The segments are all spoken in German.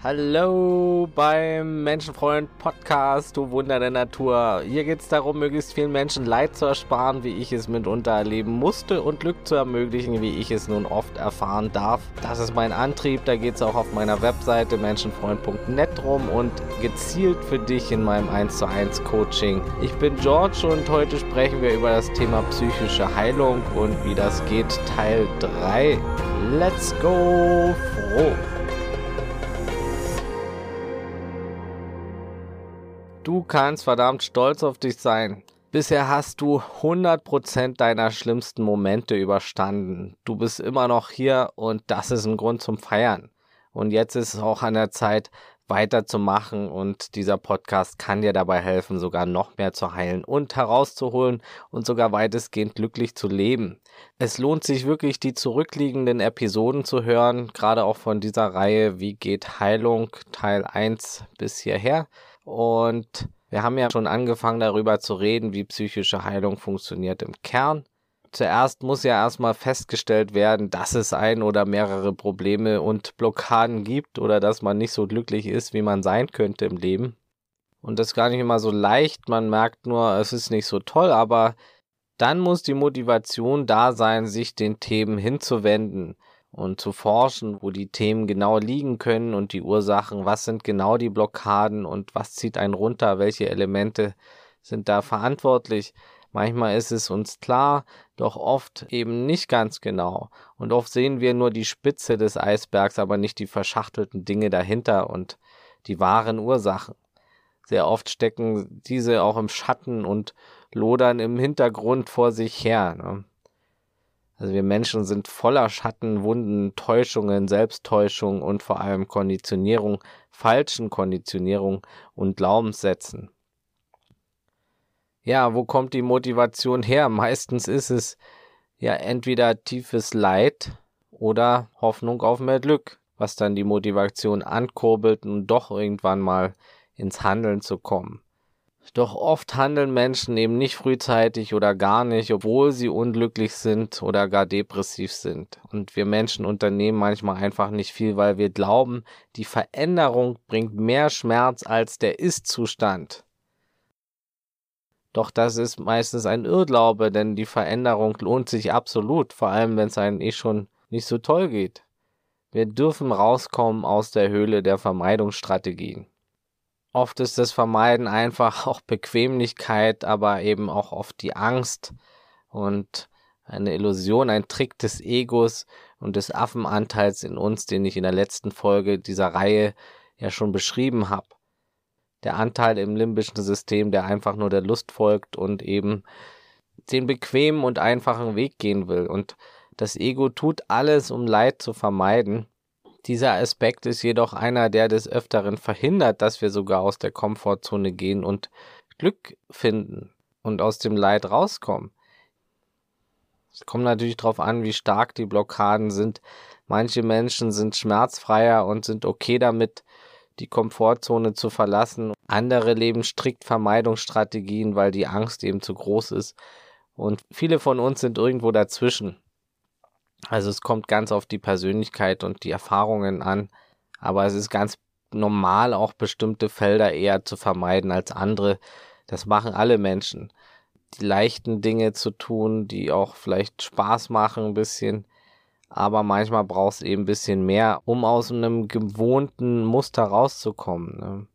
Hallo beim Menschenfreund Podcast, du Wunder der Natur. Hier geht es darum, möglichst vielen Menschen Leid zu ersparen, wie ich es mitunter erleben musste und Glück zu ermöglichen, wie ich es nun oft erfahren darf. Das ist mein Antrieb, da geht es auch auf meiner Webseite menschenfreund.net rum und gezielt für dich in meinem 1 zu 1 Coaching. Ich bin George und heute sprechen wir über das Thema psychische Heilung und wie das geht, Teil 3. Let's go froh! Du kannst verdammt stolz auf dich sein. Bisher hast du 100% deiner schlimmsten Momente überstanden. Du bist immer noch hier und das ist ein Grund zum Feiern. Und jetzt ist es auch an der Zeit, weiterzumachen und dieser Podcast kann dir dabei helfen, sogar noch mehr zu heilen und herauszuholen und sogar weitestgehend glücklich zu leben. Es lohnt sich wirklich, die zurückliegenden Episoden zu hören, gerade auch von dieser Reihe Wie geht Heilung Teil 1 bis hierher. Und wir haben ja schon angefangen darüber zu reden, wie psychische Heilung funktioniert im Kern. Zuerst muss ja erstmal festgestellt werden, dass es ein oder mehrere Probleme und Blockaden gibt oder dass man nicht so glücklich ist, wie man sein könnte im Leben. Und das ist gar nicht immer so leicht, man merkt nur, es ist nicht so toll, aber dann muss die Motivation da sein, sich den Themen hinzuwenden und zu forschen, wo die Themen genau liegen können und die Ursachen, was sind genau die Blockaden und was zieht einen runter, welche Elemente sind da verantwortlich. Manchmal ist es uns klar, doch oft eben nicht ganz genau. Und oft sehen wir nur die Spitze des Eisbergs, aber nicht die verschachtelten Dinge dahinter und die wahren Ursachen. Sehr oft stecken diese auch im Schatten und lodern im Hintergrund vor sich her. Ne? Also wir Menschen sind voller Schatten, Wunden, Täuschungen, Selbsttäuschung und vor allem Konditionierung, falschen Konditionierung und Glaubenssätzen. Ja, wo kommt die Motivation her? Meistens ist es ja entweder tiefes Leid oder Hoffnung auf mehr Glück, was dann die Motivation ankurbelt und doch irgendwann mal ins Handeln zu kommen. Doch oft handeln Menschen eben nicht frühzeitig oder gar nicht, obwohl sie unglücklich sind oder gar depressiv sind. Und wir Menschen unternehmen manchmal einfach nicht viel, weil wir glauben, die Veränderung bringt mehr Schmerz als der Ist-Zustand. Doch das ist meistens ein Irrglaube, denn die Veränderung lohnt sich absolut, vor allem wenn es einem eh schon nicht so toll geht. Wir dürfen rauskommen aus der Höhle der Vermeidungsstrategien. Oft ist das Vermeiden einfach auch Bequemlichkeit, aber eben auch oft die Angst und eine Illusion, ein Trick des Egos und des Affenanteils in uns, den ich in der letzten Folge dieser Reihe ja schon beschrieben habe. Der Anteil im limbischen System, der einfach nur der Lust folgt und eben den bequemen und einfachen Weg gehen will. Und das Ego tut alles, um Leid zu vermeiden. Dieser Aspekt ist jedoch einer, der des Öfteren verhindert, dass wir sogar aus der Komfortzone gehen und Glück finden und aus dem Leid rauskommen. Es kommt natürlich darauf an, wie stark die Blockaden sind. Manche Menschen sind schmerzfreier und sind okay damit, die Komfortzone zu verlassen. Andere leben strikt Vermeidungsstrategien, weil die Angst eben zu groß ist. Und viele von uns sind irgendwo dazwischen. Also es kommt ganz auf die Persönlichkeit und die Erfahrungen an, aber es ist ganz normal, auch bestimmte Felder eher zu vermeiden als andere. Das machen alle Menschen. Die leichten Dinge zu tun, die auch vielleicht Spaß machen ein bisschen, aber manchmal brauchst du eben ein bisschen mehr, um aus einem gewohnten Muster rauszukommen. Ne?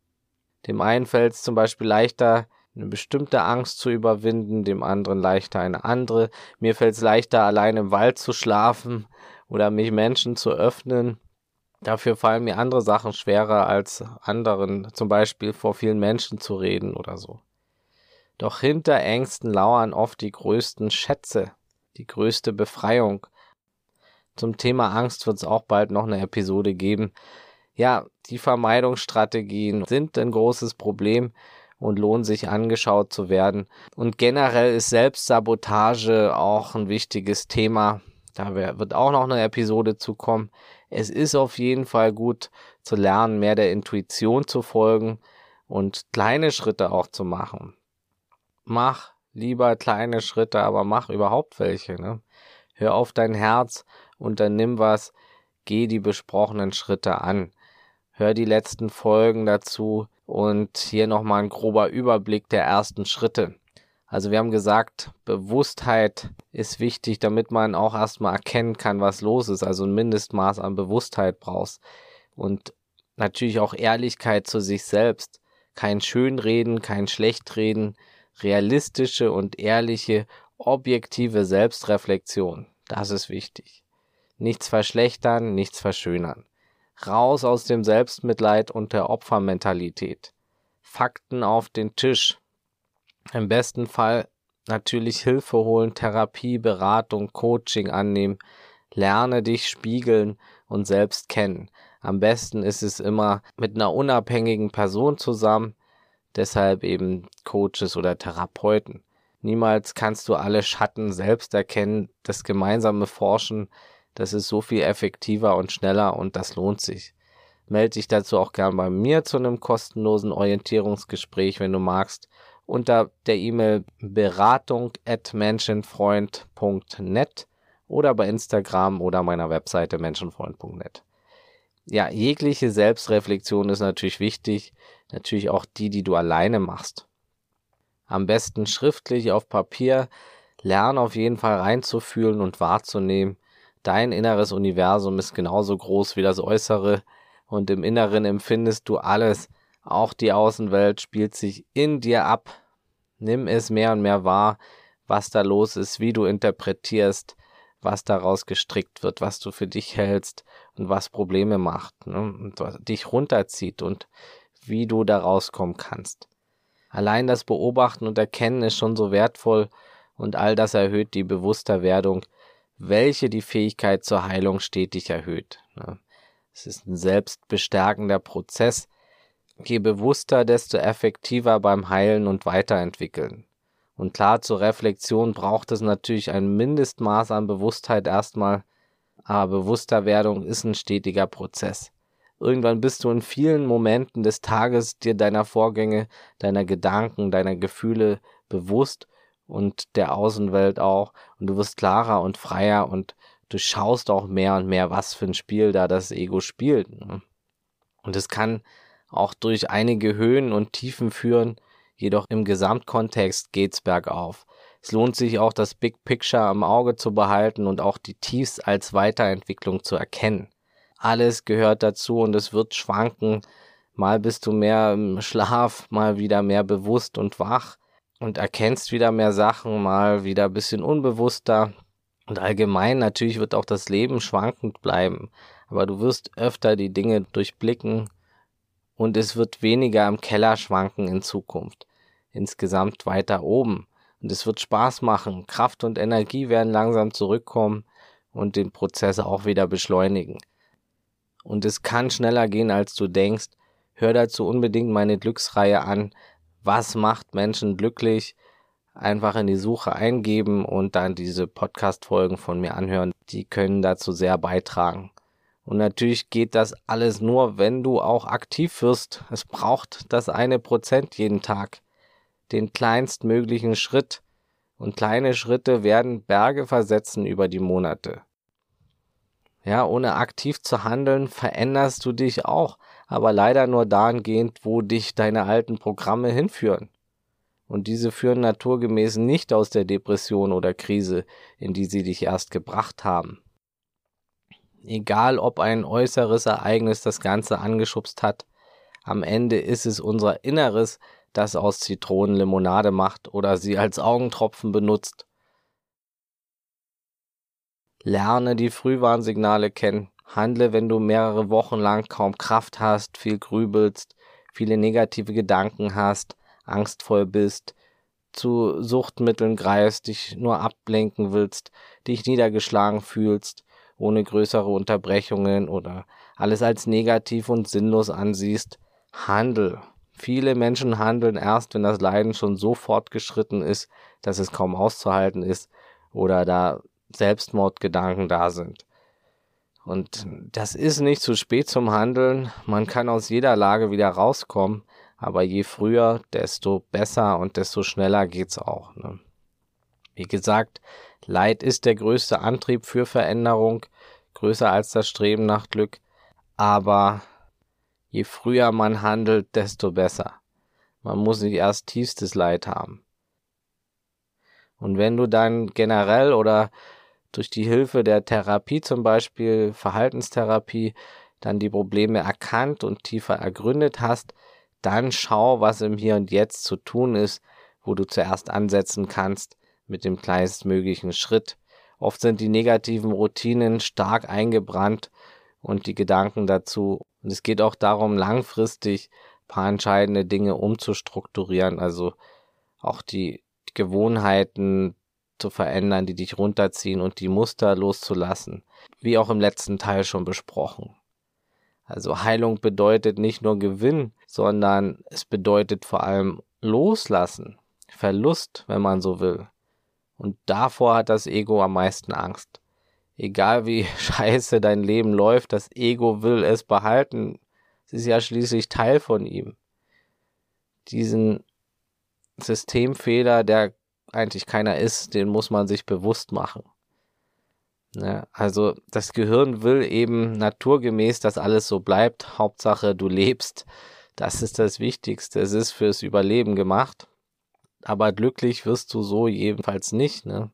Dem einen fällt es zum Beispiel leichter, eine bestimmte Angst zu überwinden, dem anderen leichter eine andere. Mir fällt es leichter, allein im Wald zu schlafen oder mich Menschen zu öffnen. Dafür fallen mir andere Sachen schwerer als anderen, zum Beispiel vor vielen Menschen zu reden oder so. Doch hinter Ängsten lauern oft die größten Schätze, die größte Befreiung. Zum Thema Angst wird es auch bald noch eine Episode geben. Ja, die Vermeidungsstrategien sind ein großes Problem und lohnt sich angeschaut zu werden. Und generell ist Selbstsabotage auch ein wichtiges Thema. Da wird auch noch eine Episode zukommen. Es ist auf jeden Fall gut zu lernen, mehr der Intuition zu folgen und kleine Schritte auch zu machen. Mach lieber kleine Schritte, aber mach überhaupt welche. Ne? Hör auf dein Herz, unternimm was, geh die besprochenen Schritte an. hör die letzten Folgen dazu und hier nochmal ein grober Überblick der ersten Schritte. Also wir haben gesagt, Bewusstheit ist wichtig, damit man auch erstmal erkennen kann, was los ist. Also ein Mindestmaß an Bewusstheit brauchst. Und natürlich auch Ehrlichkeit zu sich selbst. Kein Schönreden, kein Schlechtreden, realistische und ehrliche, objektive Selbstreflexion. Das ist wichtig. Nichts verschlechtern, nichts verschönern. Raus aus dem Selbstmitleid und der Opfermentalität. Fakten auf den Tisch. Im besten Fall natürlich Hilfe holen, Therapie, Beratung, Coaching annehmen. Lerne dich spiegeln und selbst kennen. Am besten ist es immer mit einer unabhängigen Person zusammen, deshalb eben Coaches oder Therapeuten. Niemals kannst du alle Schatten selbst erkennen. Das gemeinsame Forschen, das ist so viel effektiver und schneller und das lohnt sich. Melde dich dazu auch gern bei mir zu einem kostenlosen Orientierungsgespräch, wenn du magst, unter der E-Mail beratung at menschenfreund.net oder bei Instagram oder meiner Webseite menschenfreund.net ja, jegliche Selbstreflexion ist natürlich wichtig, natürlich auch die, die du alleine machst. Am besten schriftlich auf Papier, lern auf jeden Fall reinzufühlen und wahrzunehmen. Dein inneres Universum ist genauso groß wie das äußere und im Inneren empfindest du alles. Auch die Außenwelt spielt sich in dir ab. Nimm es mehr und mehr wahr, was da los ist, wie du interpretierst, was daraus gestrickt wird, was du für dich hältst und was Probleme macht ne? und was dich runterzieht und wie du da rauskommen kannst. Allein das Beobachten und Erkennen ist schon so wertvoll und all das erhöht die Bewussterwerdung, welche die Fähigkeit zur Heilung stetig erhöht. Ne? Es ist ein selbstbestärkender Prozess. Je bewusster, desto effektiver beim Heilen und Weiterentwickeln. Und klar, zur Reflexion braucht es natürlich ein Mindestmaß an Bewusstheit erstmal, aber Bewussterwerdung ist ein stetiger Prozess. Irgendwann bist du in vielen Momenten des Tages dir deiner Vorgänge, deiner Gedanken, deiner Gefühle bewusst und der Außenwelt auch und du wirst klarer und freier und du schaust auch mehr und mehr, was für ein Spiel da das Ego spielt. Ne? Und es kann auch durch einige Höhen und Tiefen führen, jedoch im Gesamtkontext geht's bergauf. Es lohnt sich auch, das Big Picture am Auge zu behalten und auch die Tiefs als Weiterentwicklung zu erkennen. Alles gehört dazu und es wird schwanken. Mal bist du mehr im Schlaf, mal wieder mehr bewusst und wach und erkennst wieder mehr Sachen, mal wieder ein bisschen unbewusster. Und allgemein natürlich wird auch das Leben schwankend bleiben. Aber du wirst öfter die Dinge durchblicken und es wird weniger im Keller schwanken in Zukunft. Insgesamt weiter oben. Und es wird Spaß machen. Kraft und Energie werden langsam zurückkommen und den Prozess auch wieder beschleunigen. Und es kann schneller gehen, als du denkst. Hör dazu unbedingt meine Glücksreihe an. Was macht Menschen glücklich? Einfach in die Suche eingeben und dann diese Podcast-Folgen von mir anhören. Die können dazu sehr beitragen. Und natürlich geht das alles nur, wenn du auch aktiv wirst. Es braucht das eine Prozent jeden Tag. Den kleinstmöglichen Schritt. Und kleine Schritte werden Berge versetzen über die Monate. Ja, ohne aktiv zu handeln, veränderst du dich auch, aber leider nur dahingehend, wo dich deine alten Programme hinführen. Und diese führen naturgemäß nicht aus der Depression oder Krise, in die sie dich erst gebracht haben egal ob ein äußeres Ereignis das Ganze angeschubst hat, am Ende ist es unser Inneres, das aus Zitronen Limonade macht oder sie als Augentropfen benutzt. Lerne die Frühwarnsignale kennen, handle, wenn du mehrere Wochen lang kaum Kraft hast, viel grübelst, viele negative Gedanken hast, angstvoll bist, zu Suchtmitteln greifst, dich nur ablenken willst, dich niedergeschlagen fühlst, ohne größere Unterbrechungen oder alles als negativ und sinnlos ansiehst, handel. Viele Menschen handeln erst, wenn das Leiden schon so fortgeschritten ist, dass es kaum auszuhalten ist oder da Selbstmordgedanken da sind. Und das ist nicht zu spät zum Handeln. Man kann aus jeder Lage wieder rauskommen, aber je früher, desto besser und desto schneller geht's auch. Ne? Wie gesagt, Leid ist der größte Antrieb für Veränderung, größer als das Streben nach Glück, aber Je früher man handelt, desto besser. Man muss nicht erst tiefstes Leid haben. Und wenn du dann generell oder durch die Hilfe der Therapie zum Beispiel, Verhaltenstherapie, dann die Probleme erkannt und tiefer ergründet hast, dann schau, was im Hier und Jetzt zu tun ist, wo du zuerst ansetzen kannst mit dem kleinstmöglichen Schritt. Oft sind die negativen Routinen stark eingebrannt und die Gedanken dazu. Und es geht auch darum, langfristig paar entscheidende Dinge umzustrukturieren, also auch die Gewohnheiten zu verändern, die dich runterziehen und die Muster loszulassen, wie auch im letzten Teil schon besprochen. Also Heilung bedeutet nicht nur Gewinn, sondern es bedeutet vor allem Loslassen, Verlust, wenn man so will. Und davor hat das Ego am meisten Angst. Egal wie scheiße dein Leben läuft, das Ego will es behalten. Es ist ja schließlich Teil von ihm. Diesen Systemfehler, der eigentlich keiner ist, den muss man sich bewusst machen. Ja, also das Gehirn will eben naturgemäß, dass alles so bleibt. Hauptsache, du lebst. Das ist das Wichtigste. Es ist fürs Überleben gemacht. Aber glücklich wirst du so jedenfalls nicht. Ne?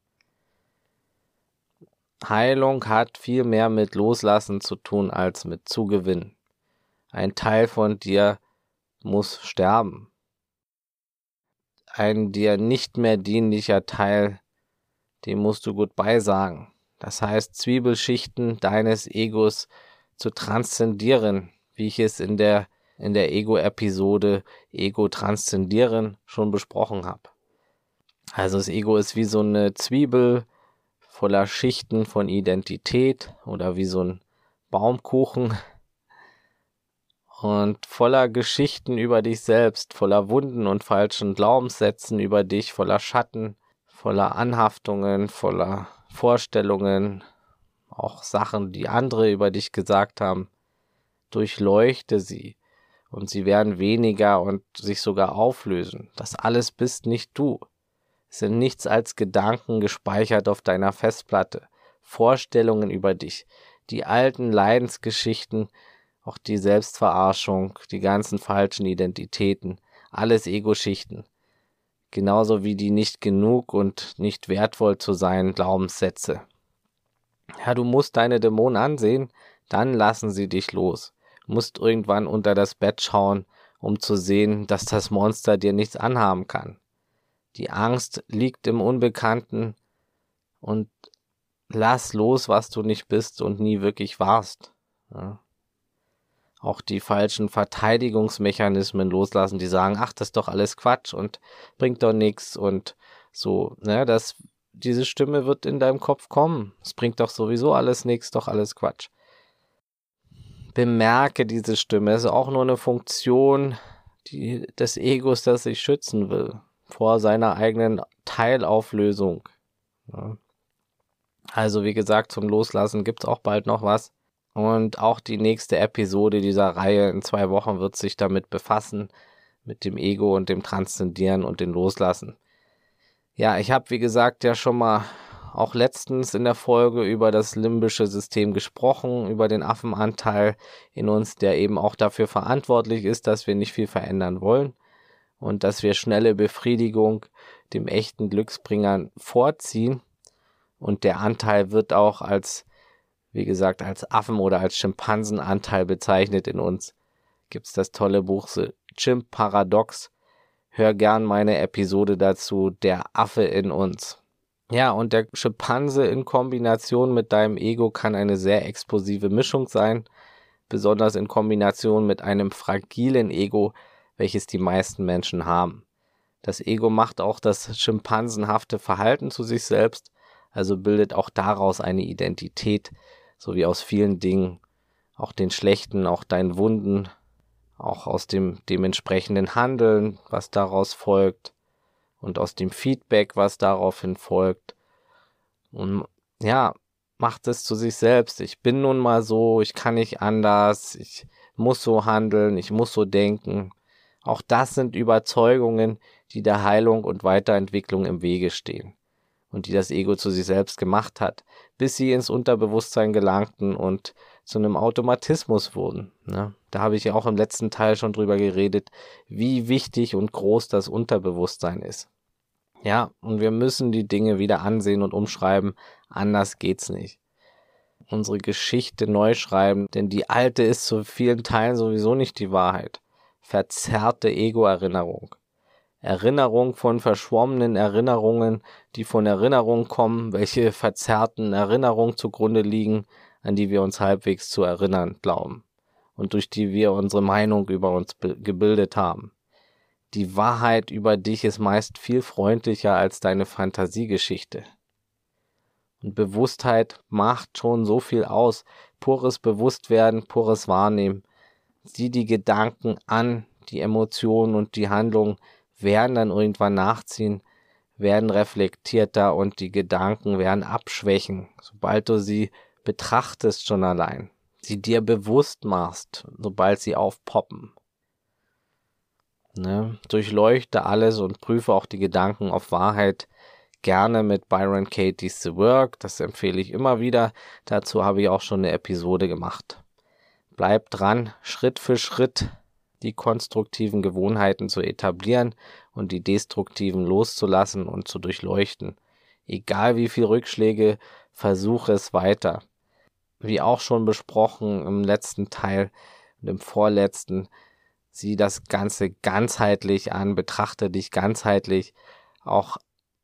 Heilung hat viel mehr mit Loslassen zu tun als mit Zugewinn. Ein Teil von dir muss sterben ein dir nicht mehr dienlicher Teil, dem musst du Goodbye sagen. Das heißt, Zwiebelschichten deines Egos zu transzendieren, wie ich es in der, in der Ego-Episode Ego transzendieren schon besprochen habe. Also das Ego ist wie so eine Zwiebel voller Schichten von Identität oder wie so ein Baumkuchen, und voller Geschichten über dich selbst, voller Wunden und falschen Glaubenssätzen über dich, voller Schatten, voller Anhaftungen, voller Vorstellungen, auch Sachen, die andere über dich gesagt haben. Durchleuchte sie und sie werden weniger und sich sogar auflösen. Das alles bist nicht du. Es sind nichts als Gedanken gespeichert auf deiner Festplatte, Vorstellungen über dich, die alten Leidensgeschichten, auch die Selbstverarschung, die ganzen falschen Identitäten, alles Ego-Schichten. Genauso wie die nicht genug und nicht wertvoll zu sein Glaubenssätze. Ja, du musst deine Dämonen ansehen, dann lassen sie dich los. Du musst irgendwann unter das Bett schauen, um zu sehen, dass das Monster dir nichts anhaben kann. Die Angst liegt im Unbekannten und lass los, was du nicht bist und nie wirklich warst. Ja auch die falschen Verteidigungsmechanismen loslassen, die sagen, ach, das ist doch alles Quatsch und bringt doch nichts und so, ne, das, diese Stimme wird in deinem Kopf kommen. Es bringt doch sowieso alles nichts, doch alles Quatsch. Bemerke diese Stimme, es ist auch nur eine Funktion die, des Egos, das sich schützen will vor seiner eigenen Teilauflösung. Ja. Also wie gesagt, zum Loslassen gibt's auch bald noch was. Und auch die nächste Episode dieser Reihe in zwei Wochen wird sich damit befassen, mit dem Ego und dem Transzendieren und dem Loslassen. Ja, ich habe, wie gesagt, ja schon mal auch letztens in der Folge über das limbische System gesprochen, über den Affenanteil in uns, der eben auch dafür verantwortlich ist, dass wir nicht viel verändern wollen und dass wir schnelle Befriedigung dem echten Glücksbringern vorziehen. Und der Anteil wird auch als wie gesagt, als Affen- oder als Schimpansenanteil bezeichnet in uns, gibt's das tolle Buch The Chimp Paradox. Hör gern meine Episode dazu, der Affe in uns. Ja, und der Schimpanse in Kombination mit deinem Ego kann eine sehr explosive Mischung sein, besonders in Kombination mit einem fragilen Ego, welches die meisten Menschen haben. Das Ego macht auch das schimpansenhafte Verhalten zu sich selbst, also bildet auch daraus eine Identität, so wie aus vielen Dingen, auch den schlechten, auch deinen Wunden, auch aus dem dementsprechenden Handeln, was daraus folgt und aus dem Feedback, was daraufhin folgt. Und ja, macht es zu sich selbst. Ich bin nun mal so, ich kann nicht anders, ich muss so handeln, ich muss so denken. Auch das sind Überzeugungen, die der Heilung und Weiterentwicklung im Wege stehen und die das Ego zu sich selbst gemacht hat, bis sie ins Unterbewusstsein gelangten und zu einem Automatismus wurden. Ne? Da habe ich ja auch im letzten Teil schon drüber geredet, wie wichtig und groß das Unterbewusstsein ist. Ja, und wir müssen die Dinge wieder ansehen und umschreiben, anders geht's nicht. Unsere Geschichte neu schreiben, denn die alte ist zu vielen Teilen sowieso nicht die Wahrheit. Verzerrte Ego-Erinnerung. Erinnerung von verschwommenen Erinnerungen, die von Erinnerungen kommen, welche verzerrten Erinnerungen zugrunde liegen, an die wir uns halbwegs zu erinnern glauben und durch die wir unsere Meinung über uns gebildet haben. Die Wahrheit über dich ist meist viel freundlicher als deine Fantasiegeschichte. Und Bewusstheit macht schon so viel aus. Pures Bewusstwerden, pures Wahrnehmen. Sieh die Gedanken an, die Emotionen und die Handlungen werden dann irgendwann nachziehen, werden reflektierter und die Gedanken werden abschwächen, sobald du sie betrachtest schon allein, sie dir bewusst machst, sobald sie aufpoppen. Ne? Durchleuchte alles und prüfe auch die Gedanken auf Wahrheit gerne mit Byron Katie's The Work. Das empfehle ich immer wieder. Dazu habe ich auch schon eine Episode gemacht. Bleib dran, Schritt für Schritt die konstruktiven Gewohnheiten zu etablieren und die destruktiven loszulassen und zu durchleuchten. Egal wie viel Rückschläge, versuche es weiter. Wie auch schon besprochen im letzten Teil und im vorletzten, sieh das Ganze ganzheitlich an, betrachte dich ganzheitlich, auch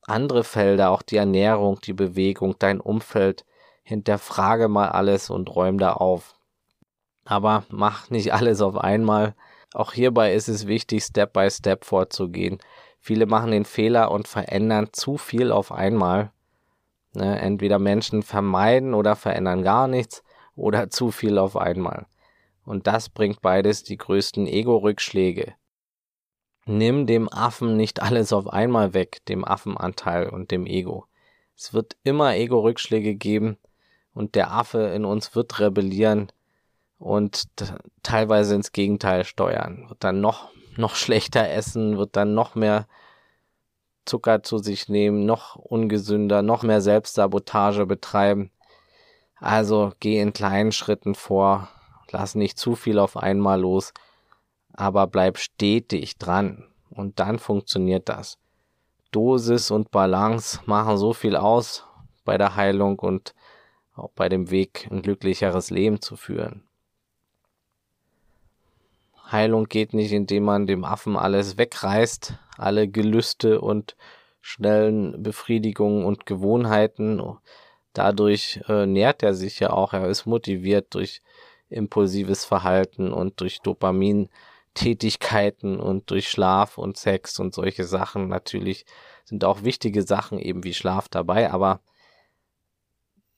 andere Felder, auch die Ernährung, die Bewegung, dein Umfeld, hinterfrage mal alles und räum da auf. Aber mach nicht alles auf einmal, auch hierbei ist es wichtig, Step by Step vorzugehen. Viele machen den Fehler und verändern zu viel auf einmal. Ne, entweder Menschen vermeiden oder verändern gar nichts oder zu viel auf einmal. Und das bringt beides die größten Ego-Rückschläge. Nimm dem Affen nicht alles auf einmal weg, dem Affenanteil und dem Ego. Es wird immer Ego-Rückschläge geben und der Affe in uns wird rebellieren, und teilweise ins Gegenteil steuern. Wird dann noch, noch schlechter essen, wird dann noch mehr Zucker zu sich nehmen, noch ungesünder, noch mehr Selbstsabotage betreiben. Also geh in kleinen Schritten vor, lass nicht zu viel auf einmal los, aber bleib stetig dran und dann funktioniert das. Dosis und Balance machen so viel aus bei der Heilung und auch bei dem Weg, ein glücklicheres Leben zu führen. Heilung geht nicht, indem man dem Affen alles wegreißt, alle Gelüste und schnellen Befriedigungen und Gewohnheiten. Dadurch äh, nährt er sich ja auch, er ist motiviert durch impulsives Verhalten und durch Dopamin-Tätigkeiten und durch Schlaf und Sex und solche Sachen. Natürlich sind auch wichtige Sachen eben wie Schlaf dabei, aber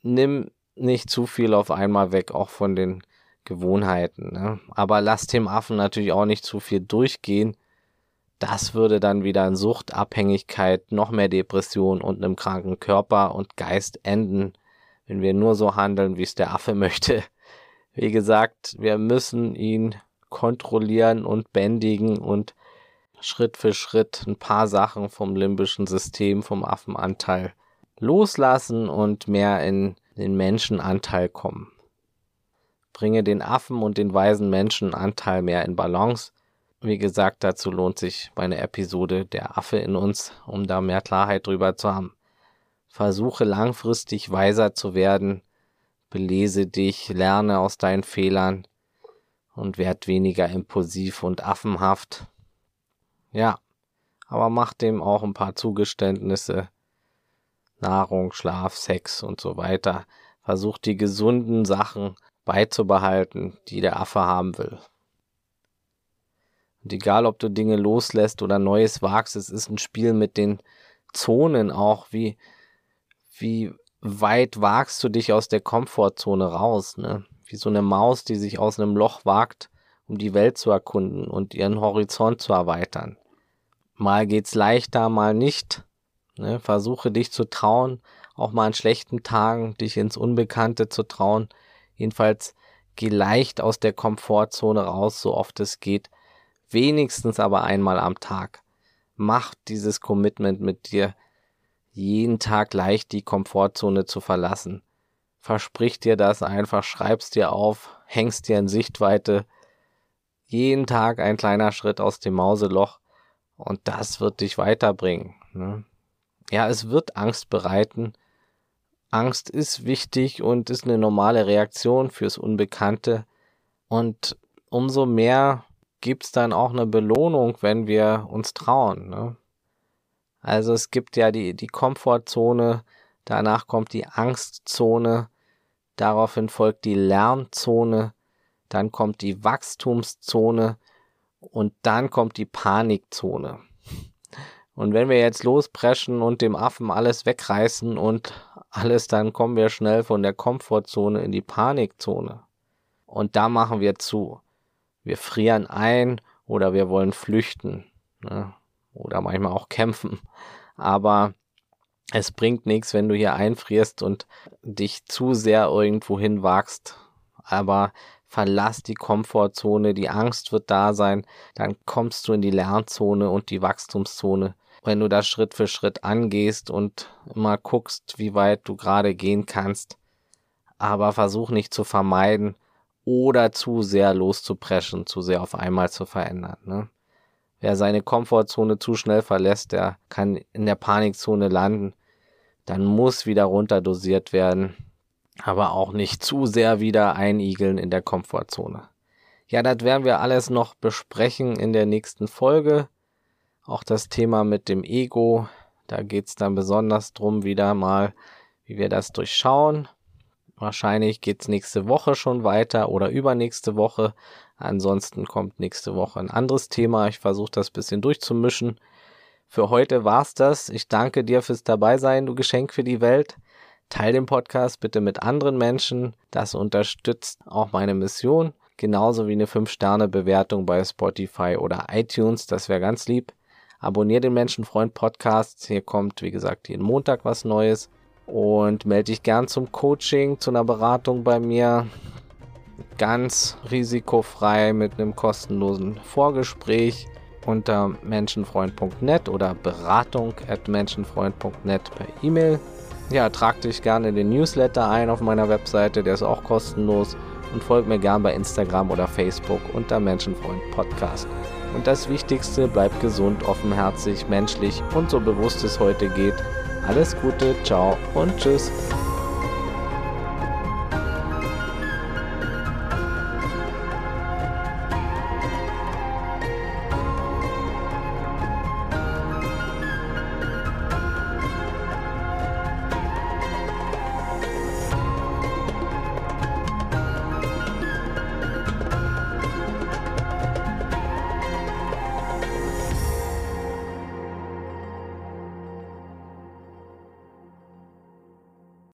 nimm nicht zu viel auf einmal weg, auch von den Gewohnheiten. Ne? Aber lass dem Affen natürlich auch nicht zu viel durchgehen. Das würde dann wieder in Suchtabhängigkeit, noch mehr Depression und einem kranken Körper und Geist enden, wenn wir nur so handeln, wie es der Affe möchte. Wie gesagt, wir müssen ihn kontrollieren und bändigen und Schritt für Schritt ein paar Sachen vom limbischen System, vom Affenanteil loslassen und mehr in den Menschenanteil kommen bringe den Affen und den weisen Menschen Anteil mehr in Balance. Wie gesagt, dazu lohnt sich meine Episode Der Affe in uns, um da mehr Klarheit drüber zu haben. Versuche langfristig weiser zu werden, belese dich, lerne aus deinen Fehlern und werd weniger impulsiv und affenhaft. Ja, aber mach dem auch ein paar Zugeständnisse. Nahrung, Schlaf, Sex und so weiter. Versuch die gesunden Sachen beizubehalten, die der Affe haben will. Und egal, ob du Dinge loslässt oder Neues wagst, es ist ein Spiel mit den Zonen auch, wie, wie weit wagst du dich aus der Komfortzone raus, ne? Wie so eine Maus, die sich aus einem Loch wagt, um die Welt zu erkunden und ihren Horizont zu erweitern. Mal geht's leichter, mal nicht. Ne? Versuche dich zu trauen, auch mal an schlechten Tagen dich ins Unbekannte zu trauen, Jedenfalls geh leicht aus der Komfortzone raus, so oft es geht. Wenigstens aber einmal am Tag. Mach dieses Commitment mit dir, jeden Tag leicht die Komfortzone zu verlassen. versprich dir das einfach, schreibst dir auf, hängst dir in Sichtweite. Jeden Tag ein kleiner Schritt aus dem Mauseloch und das wird dich weiterbringen. Ne? Ja, es wird Angst bereiten. Angst ist wichtig und ist eine normale Reaktion fürs Unbekannte. Und umso mehr gibt's dann auch eine Belohnung, wenn wir uns trauen. Ne? Also es gibt ja die, die Komfortzone, danach kommt die Angstzone, daraufhin folgt die Lernzone, dann kommt die Wachstumszone und dann kommt die Panikzone. Und wenn wir jetzt lospreschen und dem Affen alles wegreißen und alles, dann kommen wir schnell von der Komfortzone in die Panikzone. Und da machen wir zu. Wir frieren ein oder wir wollen flüchten. Ne? Oder manchmal auch kämpfen. Aber es bringt nichts, wenn du hier einfrierst und dich zu sehr irgendwo hin wagst. Aber verlass die Komfortzone, die Angst wird da sein, dann kommst du in die Lernzone und die Wachstumszone. Wenn du das Schritt für Schritt angehst und immer guckst, wie weit du gerade gehen kannst, aber versuch nicht zu vermeiden, oder zu sehr loszupreschen, zu sehr auf einmal zu verändern. Ne? Wer seine Komfortzone zu schnell verlässt, der kann in der Panikzone landen. Dann muss wieder runterdosiert werden, aber auch nicht zu sehr wieder einigeln in der Komfortzone. Ja, das werden wir alles noch besprechen in der nächsten Folge. Auch das Thema mit dem Ego, da geht's dann besonders drum wieder mal, wie wir das durchschauen. Wahrscheinlich geht's nächste Woche schon weiter oder übernächste Woche. Ansonsten kommt nächste Woche ein anderes Thema. Ich versuche das bisschen durchzumischen. Für heute war's das. Ich danke dir fürs Dabeisein, du Geschenk für die Welt. Teil den Podcast bitte mit anderen Menschen. Das unterstützt auch meine Mission. Genauso wie eine 5-Sterne-Bewertung bei Spotify oder iTunes. Das wäre ganz lieb. Abonnier den Menschenfreund Podcast. Hier kommt, wie gesagt, jeden Montag was Neues und melde dich gern zum Coaching, zu einer Beratung bei mir. Ganz risikofrei mit einem kostenlosen Vorgespräch unter menschenfreund.net oder beratung at menschenfreund.net per E-Mail. Ja, trag dich gerne in den Newsletter ein auf meiner Webseite, der ist auch kostenlos und folg mir gern bei Instagram oder Facebook unter Menschenfreund Podcast. Und das Wichtigste, bleib gesund, offenherzig, menschlich und so bewusst es heute geht. Alles Gute, ciao und tschüss.